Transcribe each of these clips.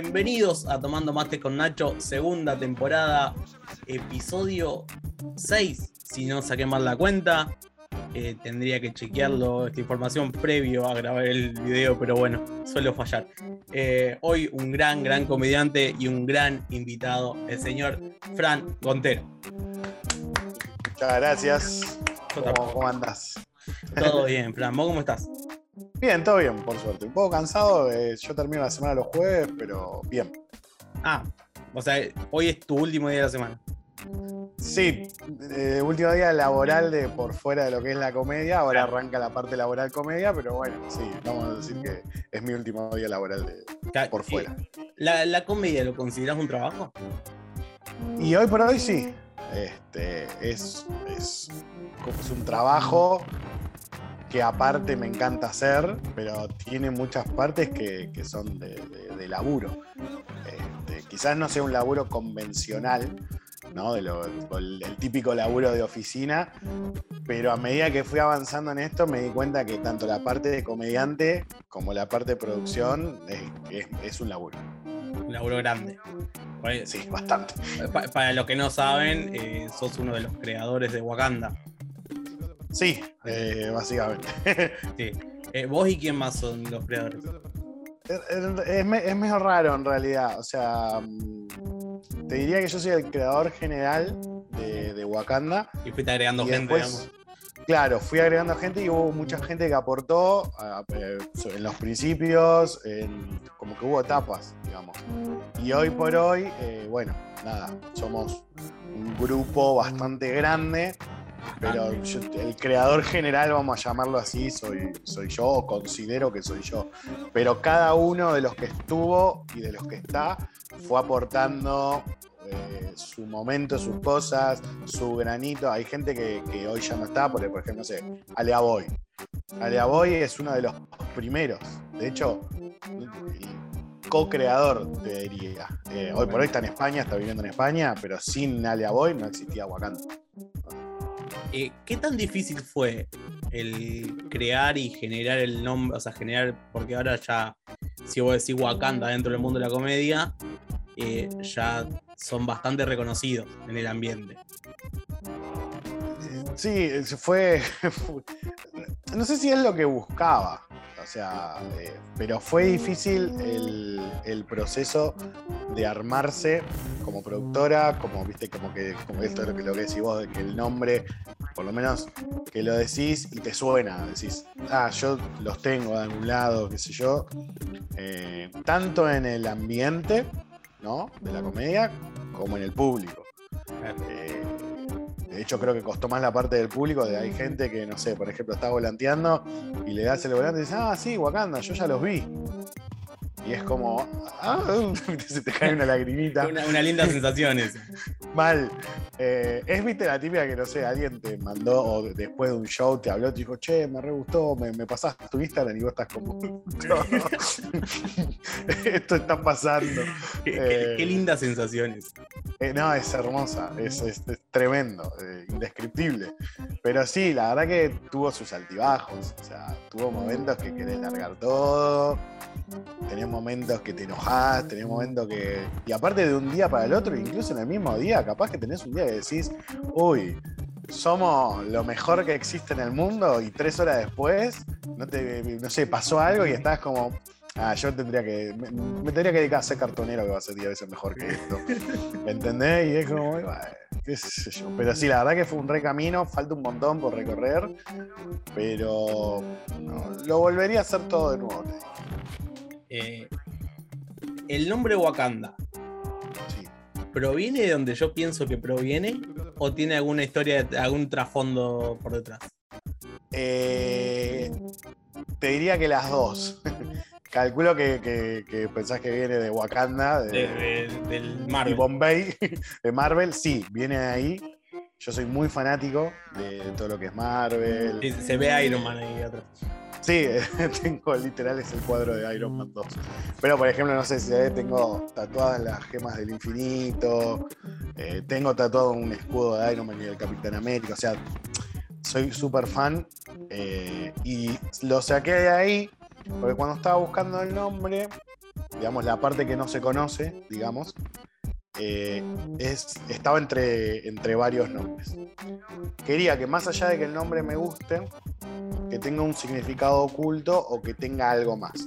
bienvenidos a Tomando Mate con Nacho, segunda temporada, episodio 6, si no saqué mal la cuenta. Eh, tendría que chequearlo, esta información previo a grabar el video, pero bueno, suelo fallar. Eh, hoy un gran, gran comediante y un gran invitado, el señor Fran Gontero. Muchas gracias. ¿Cómo, cómo andas? Todo bien, Fran. ¿Vos cómo estás? Bien, todo bien, por suerte. Un poco cansado, eh, yo termino la semana los jueves, pero bien. Ah, o sea, hoy es tu último día de la semana. Sí, eh, último día laboral de por fuera de lo que es la comedia, ahora arranca la parte laboral comedia, pero bueno, sí, vamos a decir que es mi último día laboral de, por fuera. ¿La, comedia lo consideras un trabajo? Y hoy por hoy sí. Este, es, es, es un trabajo que aparte me encanta hacer, pero tiene muchas partes que, son de, laburo. Este, quizás no sea un laburo convencional, ¿no? el, típico laburo de oficina, pero a medida que fui avanzando en esto me di cuenta que tanto la parte de comediante como la parte de producción es, un laburo. Un laburo grande. Sí, bastante. Para, los que no saben, eh, sos uno de los creadores de Wakanda. Sí, eh, básicamente. sí. Eh, ¿Vos y quién más son los creadores? Es, mejor raro en realidad. O sea, mm, te diría que yo soy el creador general de, Wakanda. Y fuiste agregando gente, digamos. Claro, fui agregando gente y hubo mucha gente que aportó eh, en los principios, como que hubo etapas, digamos. Y hoy por hoy, bueno, nada, somos un grupo bastante grande pero el creador general, vamos a llamarlo así, soy, soy yo, o considero que soy yo. Pero cada uno de los que estuvo y de los que está fue aportando eh, su momento, sus cosas, su granito. Hay gente que, hoy ya no está, porque, por ejemplo, no sé, Alea Boy. Alea Boy es uno de los primeros. De hecho, co-creador, te diría. Eh, hoy por hoy está en España, está viviendo en España, pero sin Alea Boy no existía Wakanda. Eh, ¿qué tan difícil fue el crear y generar el nombre? O sea, generar, porque ahora ya, si vos decís Wakanda dentro del mundo de la comedia, eh, ya son bastante reconocidos en el ambiente. Sí, fue. No sé si es lo que buscaba. O sea, eh, pero fue difícil el, proceso de armarse como productora, como viste, como que como esto es lo que, lo que decís vos, que el nombre por lo menos que lo decís y te suena, decís, ah, yo los tengo de algún lado, qué sé yo, eh, tanto en el ambiente, ¿no? De la comedia, como en el público. De hecho, creo que costó más la parte del público, de hay gente que, no sé, por ejemplo, está volanteando y le das el volante y dices, ah, sí, Wakanda, yo ya los vi. Y es como, ah, se te cae una lagrimita. una, linda sensación esa. Mal. Eh, es, viste, la típica que, no sé, alguien te mandó o después de un show te habló, te dijo, che, me re gustó, me, me pasaste tu Instagram y vos estás como, esto está pasando. Qué, eh, lindas sensaciones. Eh, no, es hermosa, es, tremendo, indescriptible. Pero sí, la verdad que tuvo sus altibajos, o sea, tuvo momentos que querés largar todo, tenés momentos que te enojás, tenés momentos que... Y aparte de un día para el otro, incluso en el mismo día, capaz que tenés un día que decís, uy, somos lo mejor que existe en el mundo y tres horas después, no, te, no sé, pasó algo y estás como, ah, yo tendría que, me, tendría que dedicar a ser cartonero que va a ser 10 veces mejor que esto. ¿Me entendés? Y es como, qué sé yo. Pero sí, la verdad que fue un re camino, falta un montón por recorrer, pero lo volvería a hacer todo de nuevo. Eh, el nombre Wakanda. ¿Proviene de donde yo pienso que proviene? ¿O tiene alguna historia, algún trasfondo por detrás? Eh, te diría que las dos. Calculo que, pensás que viene de Wakanda, de, del Marvel. Bombay, de Marvel. Sí, viene de ahí. Yo soy muy fanático de, todo lo que es Marvel. se ve Iron Man ahí atrás. Sí, tengo literal es el cuadro de Iron Man 2. Pero por ejemplo, no sé si tengo tatuadas las gemas del infinito, eh, tengo tatuado un escudo de Iron Man y del Capitán América, o sea, soy súper fan eh, y lo saqué de ahí porque cuando estaba buscando el nombre digamos, la parte que no se conoce, digamos, eh, es, estaba entre, entre varios nombres. Quería que más allá de que el nombre me guste, que tenga un significado oculto o que tenga algo más.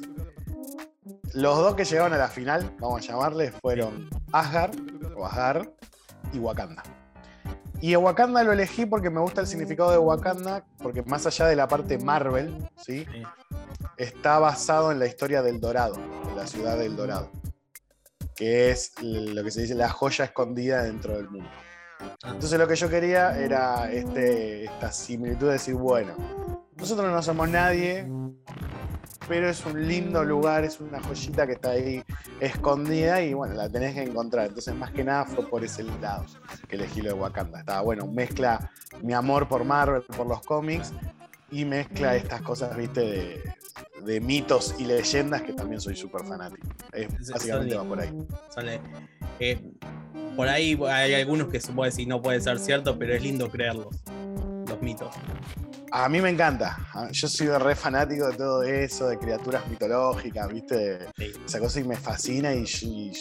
Los dos que llegaron a la final, vamos a llamarles, fueron Asgard o Asgard y Wakanda. Y Wakanda lo elegí porque me gusta el significado de Wakanda, porque más allá de la parte Marvel, ¿sí? Sí. está basado en la historia del Dorado, de la ciudad del Dorado, que es lo que se dice la joya escondida dentro del mundo. Ah, Entonces lo que yo quería era este, esta similitud de decir, bueno, nosotros no somos nadie, pero es un lindo lugar, es una joyita que está ahí escondida y bueno, la tenés que encontrar. Entonces más que nada fue por ese lado que elegí lo de Wakanda. Estaba bueno, mezcla mi amor por Marvel, por los cómics y mezcla estas cosas, viste, de, de mitos y leyendas que también soy súper fanático. Es, Sí, básicamente va por ahí. sale. eh, por ahí hay algunos que se puede decir no puede ser cierto, pero es lindo creerlos. Mitos. A mí me encanta. Yo soy re fanático de todo eso, de criaturas mitológicas, ¿viste? Sí. Esa cosa y me fascina y, y-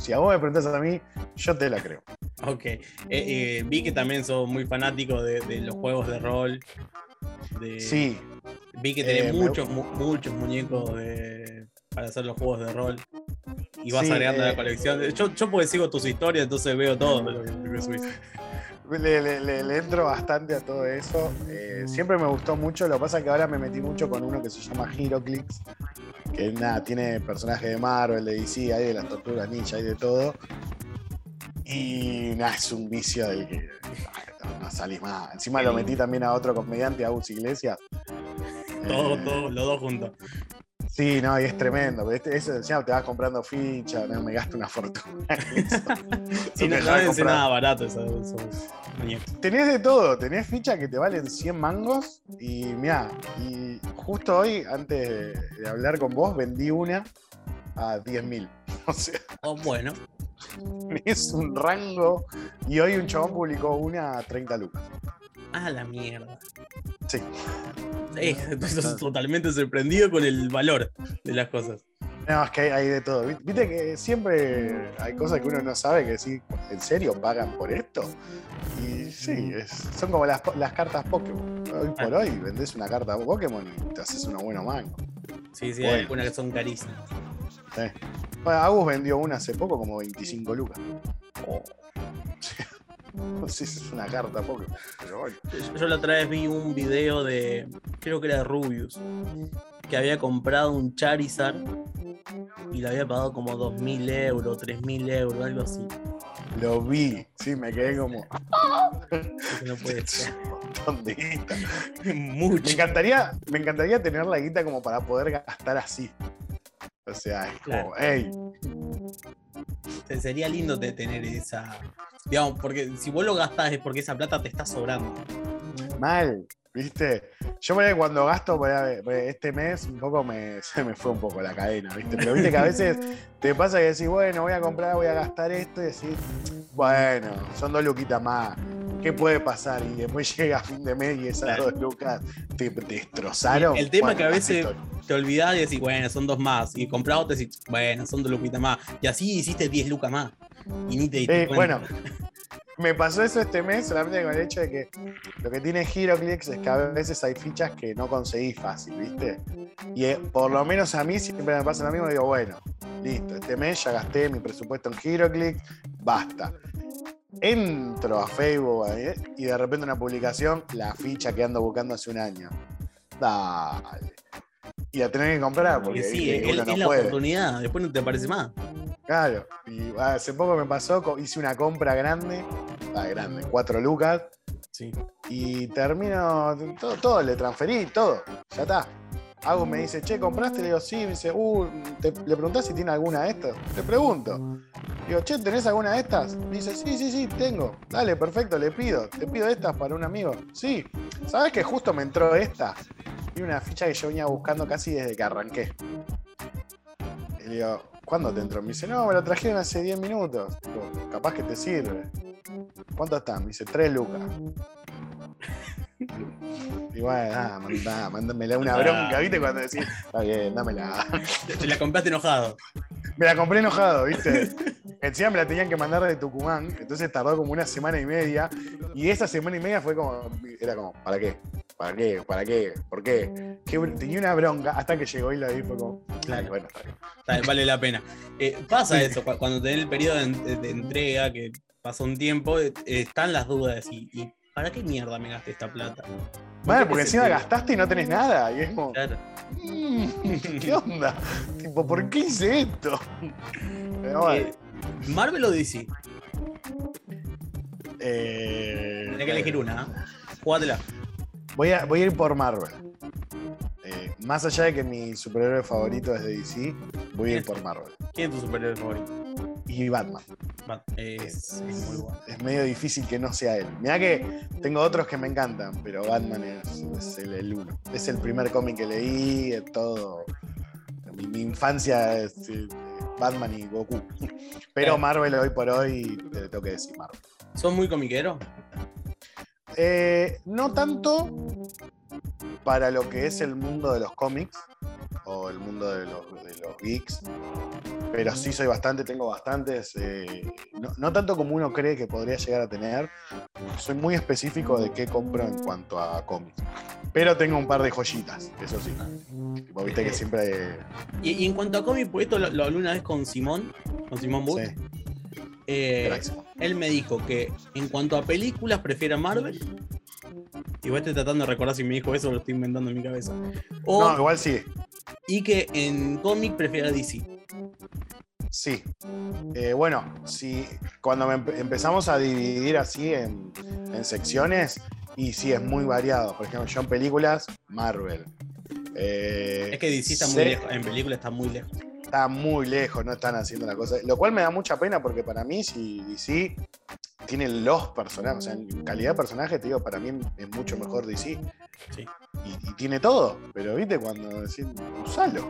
si a vos me preguntás a mí, yo te la creo. Ok. Eh, eh, vi que también sos muy fanático de, de los juegos de rol. De- Sí, Vi que tenés Eh, me- muchos, mu- muchos muñecos de- para hacer los juegos de rol. Y vas Sí, agregando a la colección. Yo, yo porque sigo tus historias, entonces veo todo lo que lo que subís. Le, le- le- le entro bastante a todo eso. Eh, siempre me gustó mucho, lo que pasa es que ahora me metí mucho con uno que se llama Heroclix, que nada, tiene personajes de Marvel, de DC, hay de las tortugas ninja, hay de todo. Y nada, es un vicio del que no, no salís más. Encima lo metí también a otro comediante, a Gus Iglesias. Todo, Eh, todo, los dos juntos. Sí, no, y es tremendo. pero Este, eso encima te vas comprando ficha, no, me gasto una fortuna. eso. Sí, No no, comprar. nada barato esos, esos muñecos. Tenés de todo, tenés fichas que te valen 100 mangos y mira, y justo hoy, antes de, hablar con vos, vendí una a 10.000. O sea, Oh, bueno, es un rango y hoy un chabón publicó una a 30 lucas. A la mierda. Sí. Eh, estás totalmente sorprendido con el valor de las cosas. No, es que hay, hay de todo. Vi- Viste que siempre hay cosas que uno no sabe que sí, ¿en serio pagan por esto? Y sí, es- son como las, las cartas Pokémon. Hoy por hoy vendés una carta Pokémon y te haces una buena mango. Sí, sí, Bueno. hay algunas que son carísimas. Sí. Bueno, Agus vendió una hace poco como 25 lucas. No sé si es una carta Pokémon, pero bueno. Yo, la otra vez vi un video de, creo que era de Rubius, que había comprado un Charizard y le había pagado como 2.000 euros, 3.000 euros, algo así. Lo vi, sí, me quedé como no puede ser. un montón de guita. Me Mucho. encantaría, me encantaría tener la guita como para poder gastar así. O sea, es como, Claro. hey, Se- Sería lindo de tener esa. Digamos, porque si vos lo gastás es porque esa plata te está sobrando. mal, ¿viste? Yo por ahí cuando gasto, este mes un poco me, se me fue un poco la cadena, ¿viste? Pero viste que a veces te pasa que decís, bueno, voy a comprar, voy a gastar esto y decís, bueno, son dos luquitas más. ¿Qué puede pasar? Y después llega fin de mes y esas Claro. dos lucas te, te destrozaron. El tema Bueno, que a veces te olvidás y decís, bueno, son dos más. Y comprás otra y decís, bueno, son dos luquitas más. Y así hiciste 10 lucas más. Y ni te diste Eh, bueno, me pasó eso este mes solamente con el hecho de que lo que tiene Heroclix es que a veces hay fichas que no conseguís fácil, ¿viste? Y eh, por lo menos a mí siempre me pasa lo mismo, digo, bueno, listo, este mes ya gasté mi presupuesto en Heroclix, basta. Entro a Facebook eh, y de repente una publicación, la ficha que ando buscando hace un año. Dale. Y la tenés que comprar porque sí, es, la puede. oportunidad. Después no te aparece más. Claro, y hace poco me pasó, hice una compra grande, ah, grande, 4 lucas, Sí. y termino, todo, todo, le transferí, todo, ya está. Agus me dice, che, ¿compraste? Le digo, sí, me dice, uh, ¿te- ¿le preguntás si tiene alguna de estas? Le pregunto. Digo, che, ¿tenés alguna de estas? Me dice, sí, sí, sí, tengo. Dale, perfecto, le pido. Te pido estas para un amigo. Sí. ¿Sabes que justo me entró esta? Y una ficha que yo venía buscando casi desde que arranqué. Le digo, ¿cuándo te entró? Me dice, no, me lo trajeron hace 10 minutos. Digo, capaz que te sirve. ¿Cuánto están? Me dice, 3 lucas. Y bueno, mandá, mándamela una bronca, ¿viste? Cuando decís, está bien, dámela. Te la compraste enojado. Me la compré enojado, ¿viste? Encima me la tenían que mandar de Tucumán, entonces tardó como una semana y media. Y esa semana y media fue como. Era como, ¿para qué? ¿Para qué? ¿Para qué? ¿Por qué? Tenía una bronca hasta que llegó y la vi fue como. Claro. Bueno, está bien. Está bien, Vale la pena. Eh, pasa eso, cu- cuando tenés el periodo de, entrega, que pasa un tiempo, eh, están las dudas y, y ¿para qué mierda me gasté esta plata? Bueno, qué porque encima tema? gastaste y no tenés nada. Y es como. Claro. "Mm, ¿Qué onda? tipo, ¿por qué hice esto? Pero bueno. Eh, Marvel o DC? eh, Tenés que elegir una, ¿eh? Jugátela. Voy a, voy a ir por Marvel. Eh, más allá de que mi superhéroe favorito es de DC, voy a ir por Marvel. ¿Quién es tu superhéroe favorito? Y Batman. Va, Es, es muy bueno. Es medio difícil que no sea él. Mirá que tengo otros que me encantan, pero Batman es, el, el uno. Es el primer cómic que leí, es todo. Mi, mi infancia es eh, Batman y Goku. Pero Eh. Marvel hoy por hoy, te tengo que decir Marvel. ¿Sos muy comiquero? Eh, no tanto para lo que es el mundo de los cómics o el mundo de los, de los geeks, pero sí soy bastante, tengo bastantes, eh, no, no tanto como uno cree que podría llegar a tener, soy muy específico de qué compro en cuanto a cómics, pero tengo un par de joyitas, eso sí. Tipo, viste que siempre... Y, y en cuanto a cómic, pues esto lo, lo hablé una vez con Simón, con Simón Booth. sí, Eh, él me dijo que en cuanto a películas prefiere a Marvel. Igual estoy tratando de recordar si me dijo eso o lo estoy inventando en mi cabeza. O, No, igual sí, y que en cómic prefiere a DC. Sí. Eh, bueno, si cuando me empe- empezamos a dividir así en, en secciones, y sí es muy variado. Por ejemplo, yo en películas, Marvel. Eh, Es que DC está muy lejos, en película está muy lejos. Está muy lejos, no están haciendo la cosa. Lo cual me da mucha pena porque para mí, si DC tiene los personajes, o sea, en calidad de personaje, te digo, para mí es mucho mejor DC. Sí. Y, y tiene todo, pero viste cuando decís, usalo.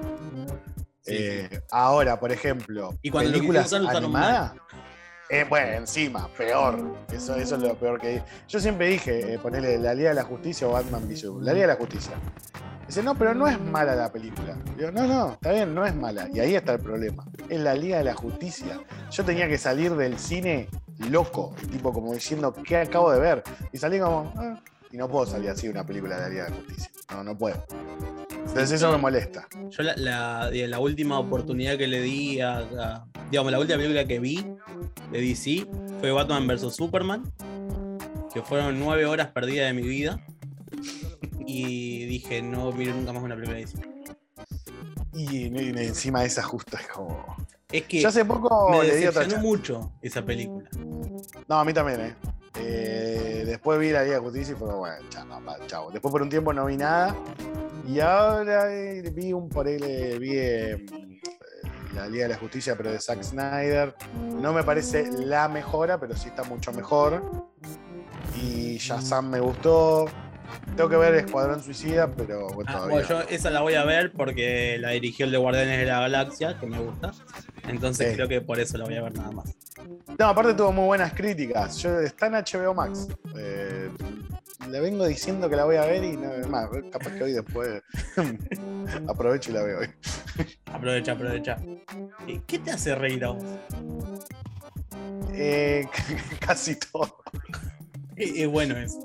Sí, Eh, Ahora, por ejemplo, Y cuando películas animadas. eh, bueno, encima, peor. Eso, eso es lo peor que. Yo siempre dije, eh, ponerle la Liga de la Justicia o Batman v Superman. La Liga de la Justicia. Dice, no, pero no es mala la película. Digo, no, no, está bien, no es mala. Y ahí está el problema. Es la Liga de la Justicia. Yo tenía que salir del cine loco, tipo como diciendo, ¿qué acabo de ver? Y salí como, "Ah". y no puedo salir así de una película de la Liga de la Justicia. No, no puedo. Entonces eso me molesta. Yo la, la, última oportunidad que le di a, a- Digamos, la última película que vi de DC fue Batman vs. Superman. Que fueron nueve horas perdidas de mi vida. Y dije, no miro nunca más una película de DC. Y, y encima esa justo es como. Es que Yo hace poco me le di otra mucho esa película. No, a mí también, ¿eh? Eh, después vi la Liga de Justicia y fue como, bueno, chao, pa, chao. Después por un tiempo no vi nada. Y ahora eh, vi un por ahí, le- vi eh, la Liga de la Justicia, pero de Zack Snyder. No me parece la mejora, pero sí está mucho mejor. Y Shazam me gustó. Tengo que ver Escuadrón Suicida, pero bueno, Ah, todavía. bueno, yo esa la voy a ver porque la dirigió el de Guardianes de la Galaxia, que me gusta. Entonces Sí. creo que por eso la voy a ver nada más. No, aparte tuvo muy buenas críticas. Yo, está en HBO Max. Eh, le vengo diciendo que la voy a ver y no, más, capaz que hoy después aprovecho y la veo hoy. Aprovecha, aprovecha. Eh, ¿Qué te hace reír a vos? Eh, casi todo. Es bueno eso.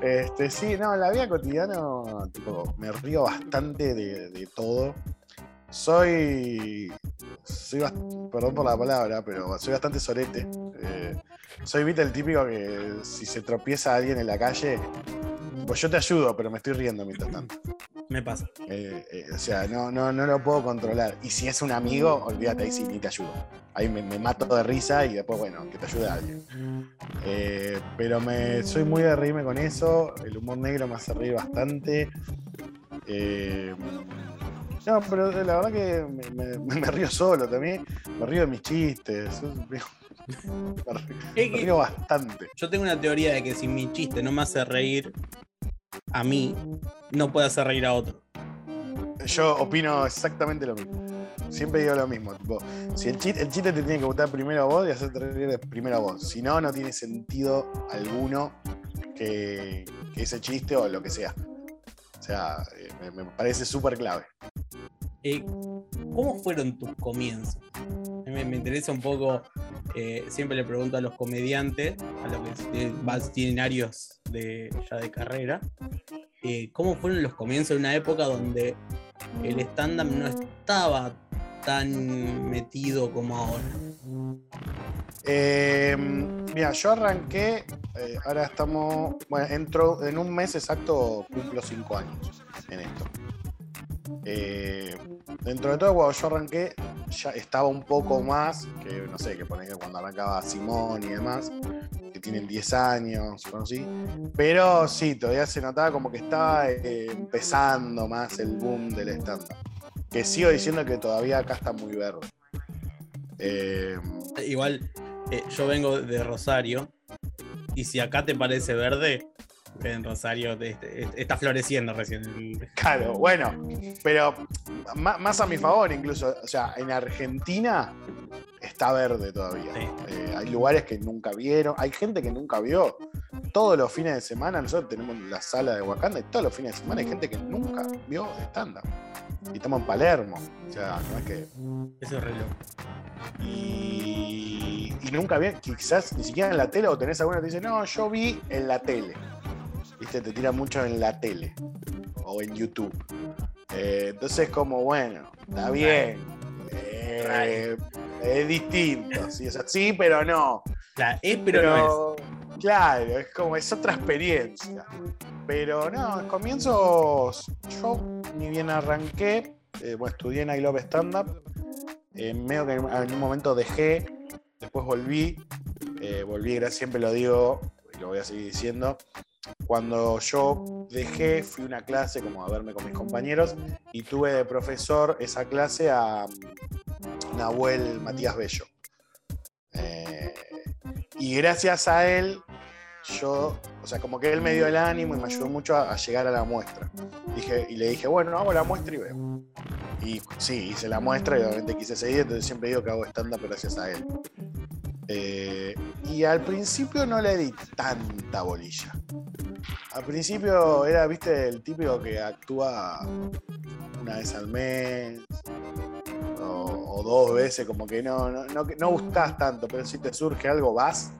Este, sí, no, en la vida cotidiana me río bastante de, todo. Soy. soy perdón por la palabra, pero soy bastante sorete. Eh, soy, viste, el típico que si se tropieza alguien en la calle, pues yo te ayudo, pero me estoy riendo mientras tanto. Me pasa. Eh, eh, o sea, no, no, no lo puedo controlar. Y si es un amigo, olvídate, ahí sí, ni te ayudo. Ahí me, me mato de risa y después, bueno, que te ayude alguien. Eh, pero me, soy muy de reírme con eso. El humor negro me hace reír bastante. Eh, no, pero la verdad que me, me- me río solo también. Me río de mis chistes. Me río, me río bastante. yo tengo una teoría de que si mi chiste no me hace reír a mí, no puede hacer reír a otro. Yo opino exactamente lo mismo. Siempre digo lo mismo. Si el chiste, te tiene que gustar primero a vos y hacerte reír primero a vos. Si no, no tiene sentido alguno que, que ese chiste o lo que sea. O sea, eh, me, me parece súper clave. Eh, ¿Cómo fueron tus comienzos? me, me interesa un poco, eh, siempre le pregunto a los comediantes, a los que tienen años de, ya de carrera, eh, ¿cómo fueron los comienzos de una época donde el stand-up no estaba tan metido como ahora? Eh, mira, yo arranqué, ahora estamos, bueno, entro en un mes exacto, cumplo cinco años en esto. Eh, dentro de todo, cuando yo arranqué, ya estaba un poco más, que no sé, que poner cuando arrancaba Simón y demás, que tienen 10 años. Pero sí, todavía se notaba como que estaba eh, empezando más el boom del stand-up. Que sigo diciendo que todavía acá está muy verde. Eh, Igual, yo vengo de Rosario, y si acá te parece verde, en Rosario te- te- está floreciendo recién. Claro, bueno, pero más a mi favor incluso. O sea, en Argentina está verde todavía. Sí. Eh, hay lugares que nunca vieron, hay gente que nunca vio. Todos los fines de semana, nosotros tenemos la sala de Wakanda y todos los fines de semana hay gente que nunca vio stand-up. Y estamos en Palermo. O sea, no es que. Eso es re loco. Y, y nunca vi, quizás ni siquiera en la tele, o tenés alguna que te dice, no, yo vi en la tele. Viste, te tira mucho en la tele o en YouTube. Eh, entonces, como bueno, está bien. eh, es distinto. Sí, o sea, sí, pero no. La es, pero, no Claro, es como, es otra experiencia. Pero no, en comienzos, yo ni bien arranqué, eh, bueno, estudié en I Love Stand Up, medio que en, un momento dejé, después volví, volví, siempre lo digo, y lo voy a seguir diciendo, cuando yo dejé, fui a una clase como a verme con mis compañeros y tuve de profesor esa clase a mm, Nahuel Matías Bello. Eh, y gracias a él, yo, o sea, como que él me dio el ánimo y me ayudó mucho a, llegar a la muestra. Dije, y le dije, bueno, hago la muestra y veo. Y sí, hice la muestra y obviamente quise seguir, entonces siempre digo que hago stand-up gracias a él. Eh, y al principio no le di tanta bolilla. Al principio era, viste, el típico que actúa una vez al mes o, dos veces, como que no, no, no, no gustás tanto, pero si te surge algo, vas.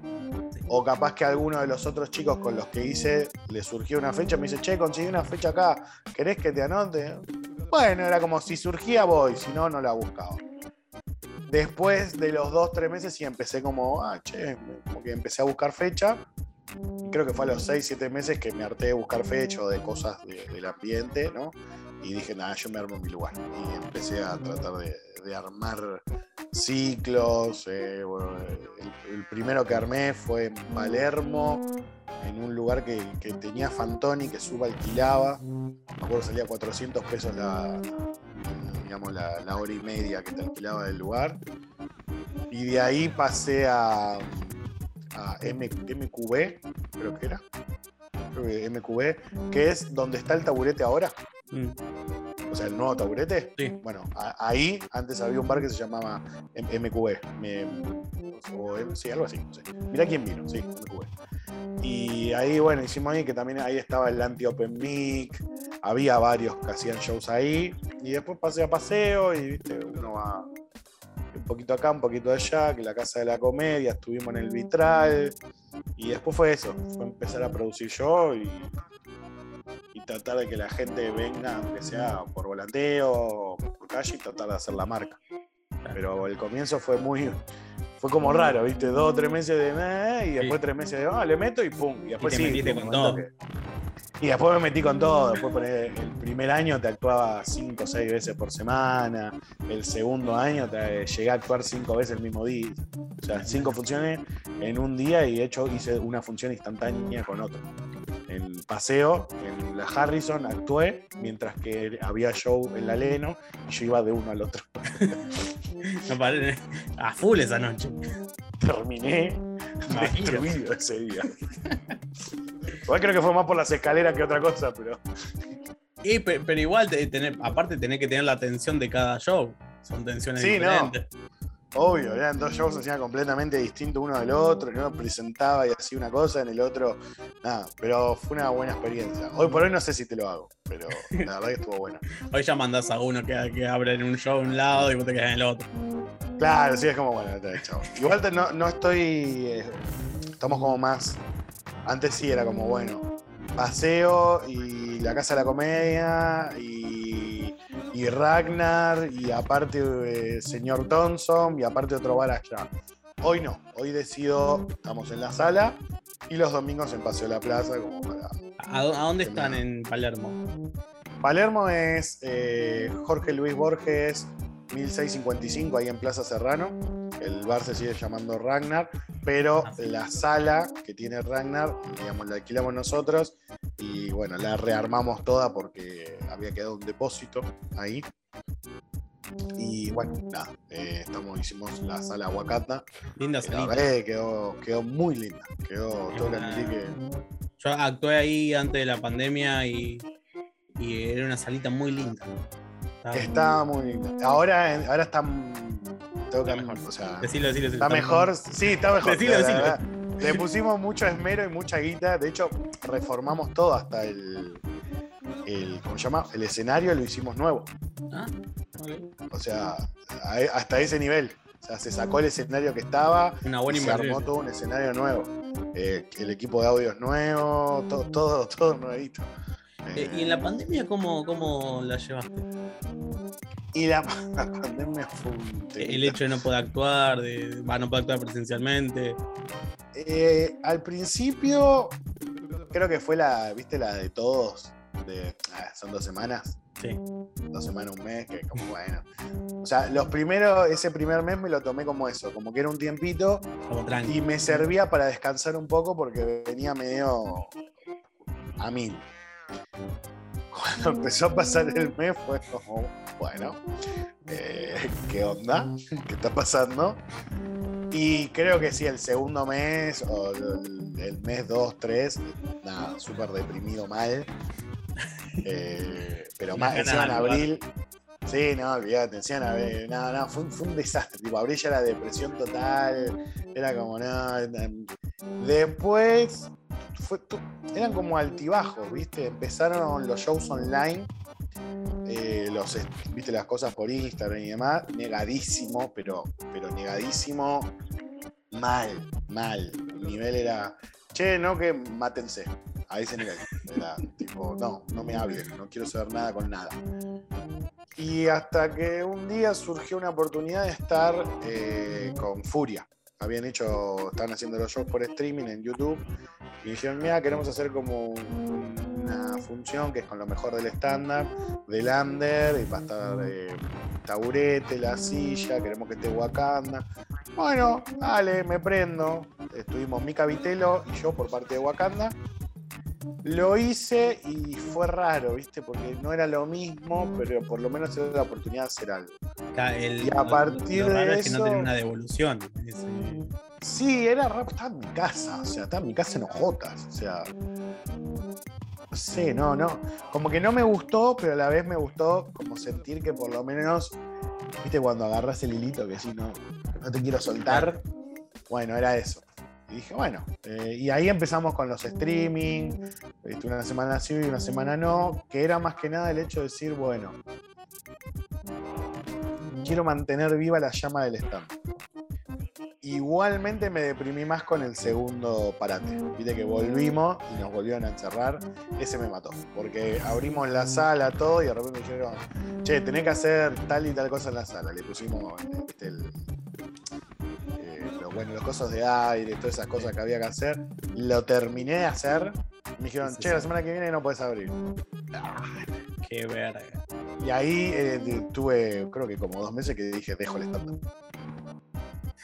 O capaz que alguno de los otros chicos con los que hice le surgió una fecha, me dice, che, conseguí una fecha acá, ¿querés que te anote? Bueno, era como si surgía voy, si no, no la buscaba. Después de los dos, tres meses sí empecé como, ah, che, como que empecé a buscar fecha. Creo que fue a los seis, siete meses que me harté de buscar fecha o de cosas de- del ambiente, ¿no? Y dije, nada, yo me armo mi lugar. Y empecé a tratar de, armar ciclos. eh, el, primero que armé fue en Palermo, en un lugar que, tenía Fantoni, que suba alquilaba. Me acuerdo salía 400 pesos la, digamos, la, la hora y media que te alquilaba del lugar. Y de ahí pasé a, a M- MQB, creo que era. Creo que MQB, que es donde está el taburete ahora. Mm, O sea, el nuevo taburete. Sí. Bueno, a- ahí antes había un bar que se llamaba M- MQB. Me- o M- sí, algo así. no sé. Mirá quién vino, sí, MQB. Y ahí, bueno, hicimos ahí que también ahí estaba el anti-open mic. Había varios que hacían shows ahí. Y después pasé a paseo y, viste, uno va un poquito acá, un poquito allá, que la Casa de la Comedia, estuvimos en el Vitral. Y después fue eso, fue empezar a producir yo y, y tratar de que la gente venga, aunque sea por volanteo o por calle, y tratar de hacer la marca. Pero el comienzo fue muy. Fue como raro, ¿viste? Dos o tres meses de. "Eh", y después Sí. tres meses de. Ah, le meto y pum. Y después te sí. metiste fue un con momento todo. que- Y después me metí con todo. Después poné- el primer año te actuaba cinco o seis veces por semana. El segundo año te, llegué a actuar cinco veces el mismo día. O sea, cinco funciones en un día y de hecho hice una función instantánea con otro. En paseo, en la Harrison actué, mientras que había show en la Leno y yo iba de uno al otro. no paré- a full esa noche. Terminé destruido ese día. Igual creo que fue más por las escaleras que otra cosa, pero. Y, pe- pero igual, tener, aparte, tenés que tener la atención de cada show. Son tensiones Sí, no. Obvio, eran dos shows hacían completamente distintos uno del otro, en uno presentaba y hacía una cosa, en el otro, nada, pero fue una buena experiencia. Hoy por hoy no sé si te lo hago, pero la verdad que estuvo bueno. Hoy ya mandás a uno que, que abre en un show un lado y vos te quedás en el otro. Claro, sí, es como, bueno, chao. Igual te- no, no estoy. eh, estamos como más. Antes sí era como, bueno, paseo y la casa de la comedia y, y Ragnar y aparte eh, señor Thompson y aparte otro bar allá. Hoy no, hoy decido, estamos en la sala y los domingos en Paseo de la Plaza como para. ¿A, dó- a dónde están en Palermo? Palermo es eh, Jorge Luis Borges 1655 ahí en Plaza Serrano. El bar se sigue llamando Ragnar, pero Ah, la sala que tiene Ragnar, digamos, la alquilamos nosotros y bueno, la rearmamos toda porque había quedado un depósito ahí. Y bueno, nada, eh, estamos, hicimos la sala Aguacata. Linda que La salita. verdad que quedó, quedó muy linda. Quedó, tengo que admitir que Yo actué ahí antes de la pandemia y, y era una salita muy linda. Estaba- Está muy linda. Ahora, ahora está. Tengo que, Está mejor. o sea, Decilo, decilo, decilo. está mejor. Sí, está mejor. Decilo, decilo. Le pusimos mucho esmero y mucha guita. De hecho, reformamos todo hasta el. el ¿Cómo se llama? El escenario lo hicimos nuevo. Ah, ok. O sea, a- hasta ese nivel. O sea, se sacó el escenario que estaba Una y buena se armó todo un escenario nuevo. Eh, el equipo de audio es nuevo, todo, todo, todo nuevito. Eh, ¿Y en la pandemia cómo, cómo la llevaste? Y la, la pandemia fue un El hecho de no poder actuar, de va, no poder actuar presencialmente. Eh, al principio, creo que fue la, viste, la de todos, de, ah, son dos semanas, Sí. dos semanas, un mes, que como bueno. O sea, los primeros, ese primer mes me lo tomé como eso, como que era un tiempito Como y me servía para descansar un poco porque venía medio a mil. Cuando empezó a pasar el mes fue como, bueno, eh, ¿qué onda? ¿Qué está pasando? Y creo que sí, el segundo mes o el, el mes 2, 3, nada, súper deprimido mal. Eh, pero más, encima en abril. Sí, no, olvídate, encima en no, no, fue, un- fue un desastre. Tipo, abril ya era depresión total, era como, no. Después, eran como altibajos, ¿viste? Empezaron los shows online, eh, ¿viste? Las cosas por Instagram y demás, negadísimo, pero, pero negadísimo, mal, mal. El nivel era, che, no, que mátense. A ese nivel. Tipo, no, no me hablen, no quiero saber nada con nada. Y hasta que un día surgió una oportunidad de estar eh, con Furia. Habían hecho, estaban haciendo los shows por streaming en YouTube y dijeron, mira, queremos hacer como un- una función que es con lo mejor del estándar, del under, y va a estar eh, taburete, la silla, queremos que esté Wakanda. Bueno, dale, me prendo. Estuvimos Mika Vitelo y yo por parte de Wakanda. Lo hice y fue raro, ¿viste? Porque no era lo mismo, pero por lo menos era la oportunidad de hacer algo. El- Y a lo- partir lo raro de es que no eso- tenés una devolución. Ese- Sí, era rap, estaba en mi casa, o sea, estaba en mi casa en Ojotas, o sea. No sé, no, no. Como que no me gustó, pero a la vez me gustó como sentir que por lo menos, viste, cuando agarras el hilito que sí, no, no te quiero soltar. Bueno, era eso. Y dije, bueno, eh, y ahí empezamos con los streaming, viste, una semana sí y una semana no, que era más que nada el hecho de decir, bueno, quiero mantener viva la llama del stand. Igualmente me deprimí más con el segundo parate. Viste que volvimos y nos volvieron a encerrar. Ese me mató. Porque abrimos la sala, todo, y de repente me dijeron, che, tenés que hacer tal y tal cosa en la sala. Le pusimos viste, el- eh, bueno, los cosas de aire, todas esas cosas que había que hacer. Lo terminé de hacer. Me dijeron, Sí, che, sí. la semana que viene no puedes abrir. Qué verga. Y ahí eh, tuve, creo que como dos meses que dije, dejo el stand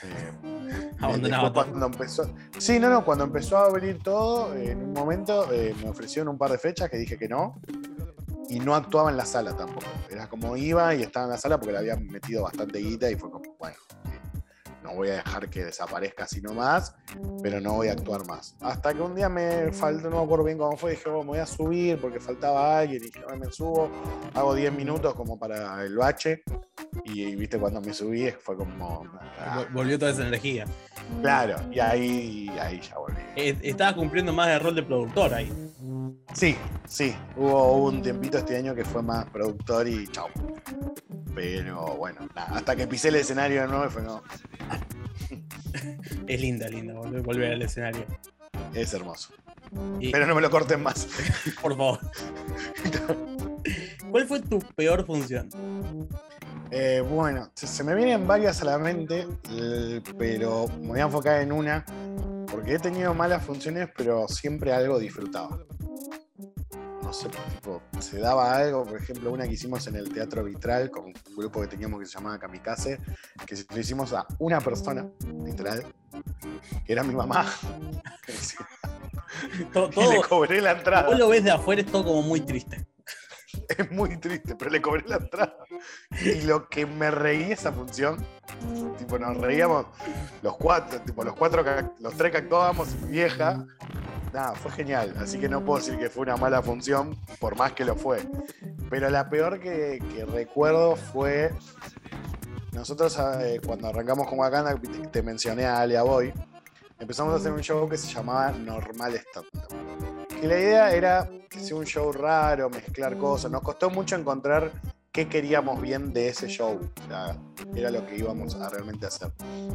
Abandonado después todo. cuando empezó. Sí, no, no, cuando empezó a abrir todo, eh, en un momento eh, me ofrecieron un par de fechas que dije que no. Y no actuaba en la sala tampoco. Era como iba y estaba en la sala porque le habían metido bastante guita y fue como, eh, voy a dejar que desaparezca así nomás, pero no voy a actuar más. Hasta que un día me faltó, no me acuerdo bien cómo fue, dije, oh, me voy a subir porque faltaba alguien y dije, "Ah, me subo, hago 10 minutos como para el bache. Y, y, viste, cuando me subí fue como. ah, Vol- Volvió toda esa energía. Claro, y ahí, ahí ya volví. Eh, Estabas cumpliendo más el rol de productor ahí. Sí, sí, hubo, hubo un tiempito este año que fue más productor y chau. Pero bueno, nada, hasta que pisé el escenario de nuevo fue no. Es linda, linda volver, volver al escenario. Es hermoso. Y- Pero no me lo corten más. Por favor. ¿Cuál fue tu peor función? Eh, bueno, se, me vienen varias a la mente, l- pero me voy a enfocar en una, porque he tenido malas funciones, pero siempre algo disfrutaba. No sé, tipo, se daba algo, por ejemplo, una que hicimos en el Teatro Vitral con un grupo que teníamos que se llamaba Kamikaze, que lo hicimos a una persona, literal, que era mi mamá. Todo, Y le cobré la entrada. vos lo ves de afuera, es todo como muy triste. Es muy triste, pero le cobré la entrada. Y lo que me reí esa función, tipo, nos reíamos los cuatro, tipo, los cuatro, los tres que actuábamos, vieja. Nada, fue genial. Así que no puedo decir que fue una mala función, por más que lo fue. Pero la peor que, recuerdo fue. Nosotros, eh, cuando arrancamos con Wakanda, te mencioné a Alia Boy, empezamos a hacer un show que se llamaba Normal Stand que la idea era que sea un show raro, mezclar cosas. Nos costó mucho encontrar qué queríamos bien de ese show. O sea, era lo que íbamos a realmente hacer.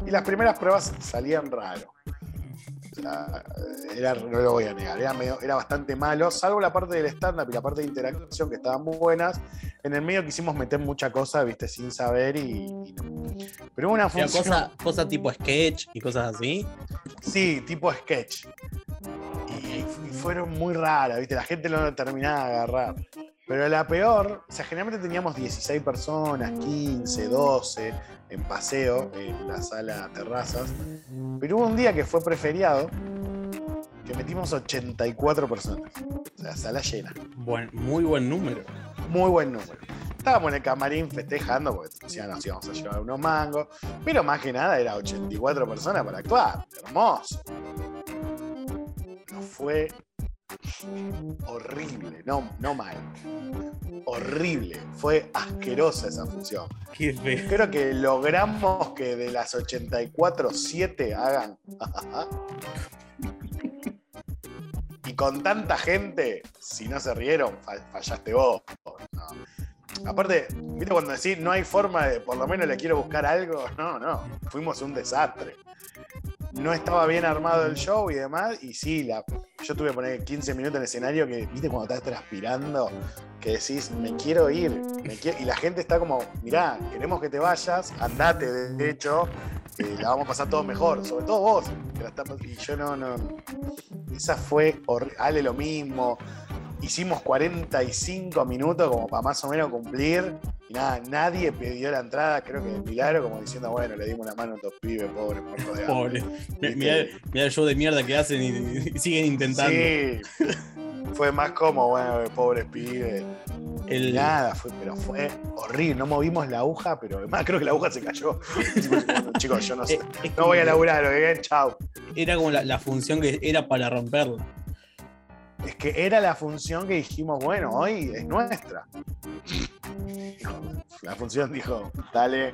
Y las primeras pruebas salían raro. O sea, era, no lo voy a negar, era, medio- era bastante malo, salvo la parte del stand-up y la parte de interacción que estaban muy buenas. En el medio quisimos meter mucha cosa, viste, sin saber y, y no. Pero una O sea, función. cosa, cosa tipo sketch y cosas así. Sí, tipo sketch. Fueron muy raras, ¿viste? La gente no lo terminaba de agarrar. Pero la peor, o sea, generalmente teníamos 16 personas, 15, 12 en paseo, en la sala terrazas. Pero hubo un día que fue preferiado que metimos 84 personas. O sea, sala llena. Buen, muy buen número. Muy buen número. Estábamos en el camarín festejando porque ya nos íbamos a llevar unos mangos. Pero más que nada era 84 personas para actuar. Hermoso. No fue horrible, no, no mal. Horrible. Fue asquerosa esa función. Qué feo. Creo que logramos que de las 84, 7 hagan. y con tanta gente, si no se rieron, fa- fallaste vos. No. Aparte, ¿viste cuando decís no hay forma de, por lo menos le quiero buscar algo? No, no. Fuimos un desastre. No estaba bien armado el show y demás. Y sí, la, yo tuve que poner 15 minutos en el escenario que, ¿viste cuando estás transpirando? Que decís, me quiero ir. me quiero-". Y la gente está como, mirá, queremos que te vayas, andate, de hecho, que la vamos a pasar todo mejor. Sobre todo vos. y yo no, no. Esa fue horrible. Ale lo mismo. Hicimos 45 minutos como para más o menos cumplir. Y nada, nadie pidió la entrada, creo que de milagro, como diciendo, bueno, le dimos una mano a estos pibes, pobres, de. Pobre. Mirá, mirá el show de mierda que hacen y, y siguen intentando. Sí. Fue más como, bueno, pobres pibes. El- Nada, fue, pero fue horrible. No movimos la aguja, pero además creo que la aguja se cayó. Chicos, yo no sé. eh, No voy a laburar, ¿ok? Chao. Era como la, la función que era para romperla. Es que era la función que dijimos, bueno, hoy es nuestra. La función dijo, dale,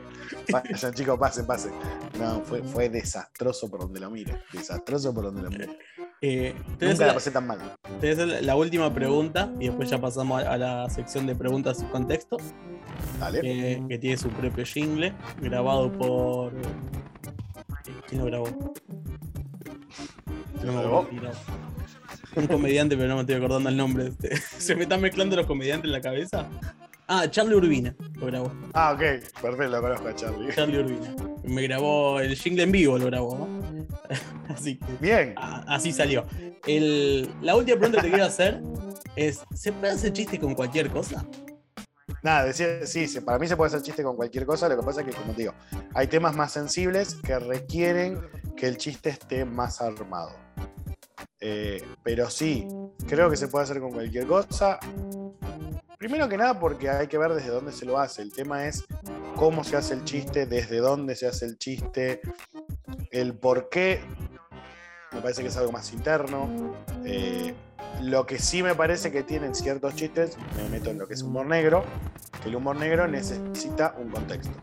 vayan chicos, pasen, pasen. No, fue, fue desastroso por donde lo mire. Desastroso por donde lo mire. Eh, Nunca la pasé tan mal. te voy a hacer la última pregunta y después ya pasamos a, a la sección de preguntas y contexto, Dale. que, que tiene su propio jingle, grabado por. eh, ¿Quién lo grabó? ¿Quién lo grabó? Un comediante, pero no me estoy acordando el nombre. Este, Se me están mezclando los comediantes en la cabeza. Ah, Charlie Urbina lo grabó. Ah, ok, perfecto, lo conozco a Charlie. Charlie Urbina. Me grabó el jingle en vivo, lo grabó. ¿no? Así que Bien. a- así salió. El- la última pregunta que te quiero hacer es: ¿se puede hacer chiste con cualquier cosa? Nada, sí, sí, para mí se puede hacer chiste con cualquier cosa, lo que pasa es que, como te digo, hay temas más sensibles que requieren que el chiste esté más armado. Eh, pero sí, creo que se puede hacer con cualquier cosa. Primero que nada porque hay que ver desde dónde se lo hace. El tema es cómo se hace el chiste, desde dónde se hace el chiste, el por qué. Me parece que es algo más interno. Eh, lo que sí me parece que tienen ciertos chistes, me meto en lo que es humor negro, que el humor negro necesita un contexto.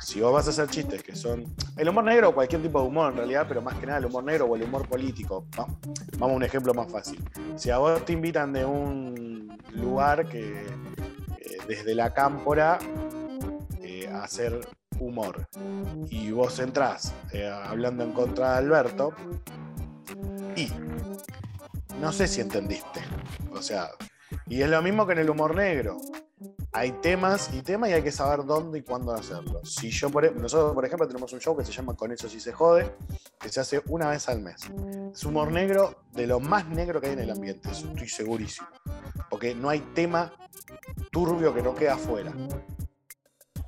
Si vos vas a hacer chistes que son. El humor negro o cualquier tipo de humor en realidad, pero más que nada el humor negro o el humor político. Va- Vamos a un ejemplo más fácil. Si a vos te invitan de un lugar que eh, desde la cámpora hacer humor y vos entrás eh, hablando en contra de Alberto y no sé si entendiste. O sea, y es lo mismo que en el humor negro. Hay temas y temas y hay que saber dónde y cuándo hacerlo. Si yo por, e, nosotros, por ejemplo, tenemos un show que se llama Con eso sí se jode, que se hace una vez al mes. Es humor negro de lo más negro que hay en el ambiente, eso estoy segurísimo. Porque no hay tema turbio que no queda afuera.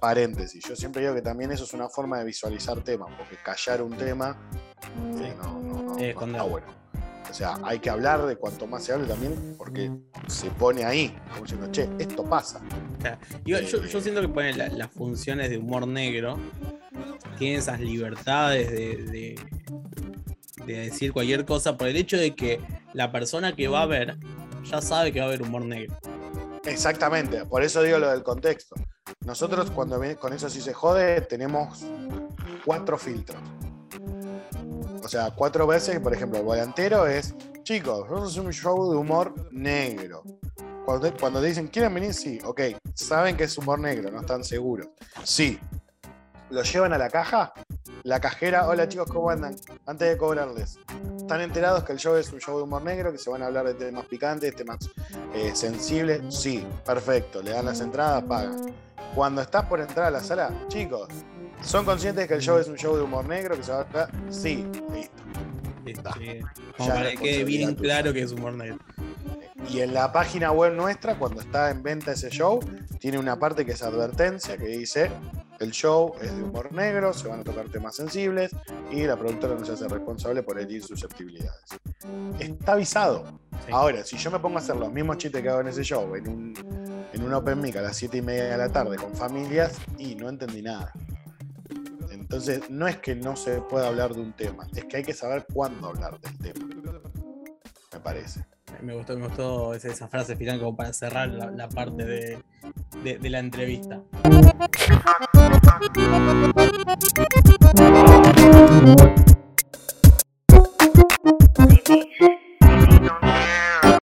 Paréntesis, yo siempre digo que también eso es una forma de visualizar temas, porque callar un tema eh, no, no, no, Eh, no con está bueno. O sea, hay que hablar de cuanto más se hable también, porque se pone ahí, como diciendo, che, esto pasa. Yo, yo- yo siento que ponen la- las funciones de humor negro, tienen esas libertades de, de- de decir cualquier cosa por el hecho de que la persona que va a ver ya sabe que va a haber humor negro. Exactamente, por eso digo lo del contexto. Nosotros cuando con eso sí se jode, tenemos cuatro filtros. O sea, cuatro veces, por ejemplo, el volantero es, chicos, a hacer un show de humor negro. Cuando cuando dicen, ¿quieren venir? Sí, ok. Saben que es humor negro, no están seguros. Sí. Lo llevan a la caja, la cajera, hola chicos, ¿cómo andan? Antes de cobrarles. ¿Están enterados que el show es un show de humor negro, que se van a hablar de temas picantes, temas eh, sensibles? Sí, perfecto. Le dan las entradas, pagan. Cuando estás por entrar a la sala, chicos, ¿son conscientes que el show es un show de humor negro, que se va a hablar? Sí, listo. Como para que quede bien claro que es humor negro. Y en la página web nuestra, cuando está en venta ese show, tiene una parte que es advertencia, que dice, el show es de humor negro, se van a tocar temas sensibles y la productora no se hace responsable por herir susceptibilidades. Está avisado. Sí. Ahora, si yo me pongo a hacer los mismos chistes que hago en ese show, en un, en un Open Mic a las 7 y media de la tarde con familias, y no entendí nada. Entonces, no es que no se pueda hablar de un tema, es que hay que saber cuándo hablar del tema. Me parece. Me gustó, me gustó esa frase final como para cerrar la, parte de, de la entrevista.